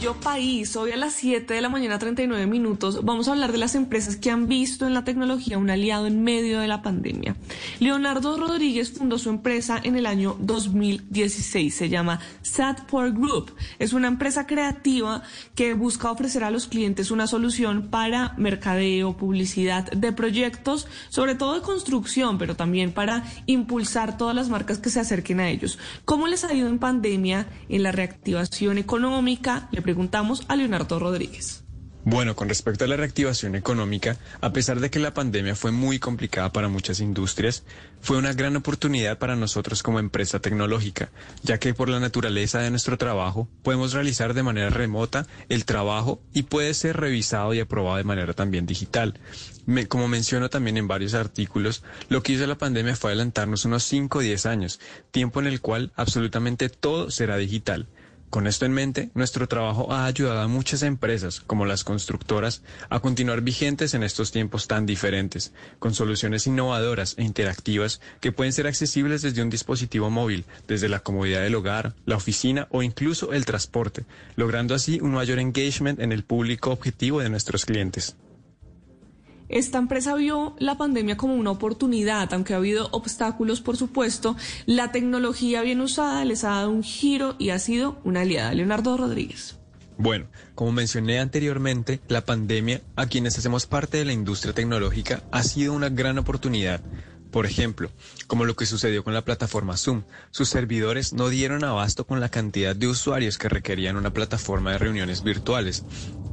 País. Hoy a las 7 de la mañana, 39 minutos, vamos a hablar de las empresas que han visto en la tecnología un aliado en medio de la pandemia. Leonardo Rodríguez fundó su empresa en el año 2016. Se llama Satport Group. Es una empresa creativa que busca ofrecer a los clientes una solución para mercadeo, publicidad de proyectos, sobre todo de construcción, pero también para impulsar todas las marcas que se acerquen a ellos. ¿Cómo les ha ido en pandemia en la reactivación económica? le preguntamos a Leonardo Rodríguez. Bueno, con respecto a la reactivación económica, a pesar de que la pandemia fue muy complicada para muchas industrias, fue una gran oportunidad para nosotros como empresa tecnológica, ya que por la naturaleza de nuestro trabajo podemos realizar de manera remota el trabajo y puede ser revisado y aprobado de manera también digital. como menciono también en varios artículos, lo que hizo la pandemia fue adelantarnos unos 5 o 10 años, tiempo en el cual absolutamente todo será digital. Con esto en mente, nuestro trabajo ha ayudado a muchas empresas, como las constructoras, a continuar vigentes en estos tiempos tan diferentes, con soluciones innovadoras e interactivas que pueden ser accesibles desde un dispositivo móvil, desde la comodidad del hogar, la oficina o incluso el transporte, logrando así un mayor engagement en el público objetivo de nuestros clientes. Esta empresa vio la pandemia como una oportunidad, aunque ha habido obstáculos, por supuesto. La tecnología bien usada les ha dado un giro y ha sido una aliada. Leonardo Rodríguez. Bueno, como mencioné anteriormente, la pandemia, a quienes hacemos parte de la industria tecnológica, ha sido una gran oportunidad. Por ejemplo, como lo que sucedió con la plataforma Zoom, sus servidores no dieron abasto con la cantidad de usuarios que requerían una plataforma de reuniones virtuales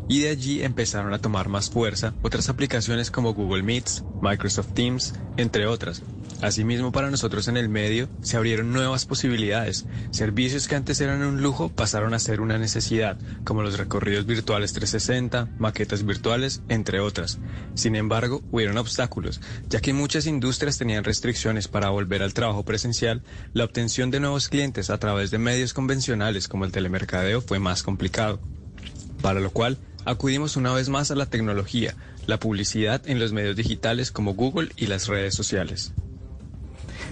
y de allí empezaron a tomar más fuerza otras aplicaciones como Google Meets, Microsoft Teams, entre otras. Asimismo, para nosotros en el medio se abrieron nuevas posibilidades. Servicios que antes eran un lujo pasaron a ser una necesidad, como los recorridos virtuales 360, maquetas virtuales, entre otras. Sin embargo, hubieron obstáculos, ya que muchas industrias tenían restricciones para volver al trabajo presencial, la obtención de nuevos clientes a través de medios convencionales como el telemercadeo fue más complicado. Para lo cual, acudimos una vez más a la tecnología, la publicidad en los medios digitales como Google y las redes sociales.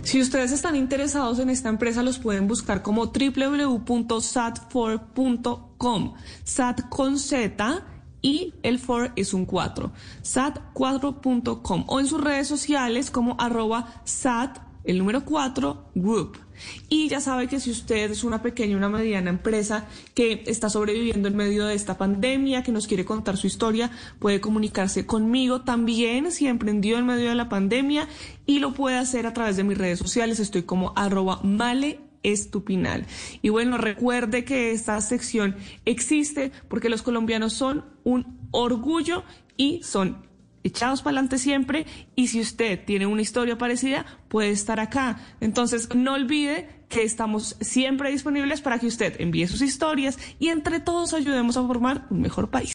Si ustedes están interesados en esta empresa, los pueden buscar como www.sat4.com. SAT con Z y el 4 es un 4. Sat4.com o en sus redes sociales como arroba sat, el número 4, group. Y ya sabe que si usted es una pequeña, una mediana empresa que está sobreviviendo en medio de esta pandemia, que nos quiere contar su historia, puede comunicarse conmigo también si emprendió en medio de la pandemia y lo puede hacer a través de mis redes sociales. Estoy como arroba male estupinal. Y bueno, recuerde que esta sección existe porque los colombianos son un orgullo y son echados para adelante siempre y si usted tiene una historia parecida, puede estar acá. Entonces, no olvide que estamos siempre disponibles para que usted envíe sus historias y entre todos ayudemos a formar un mejor país.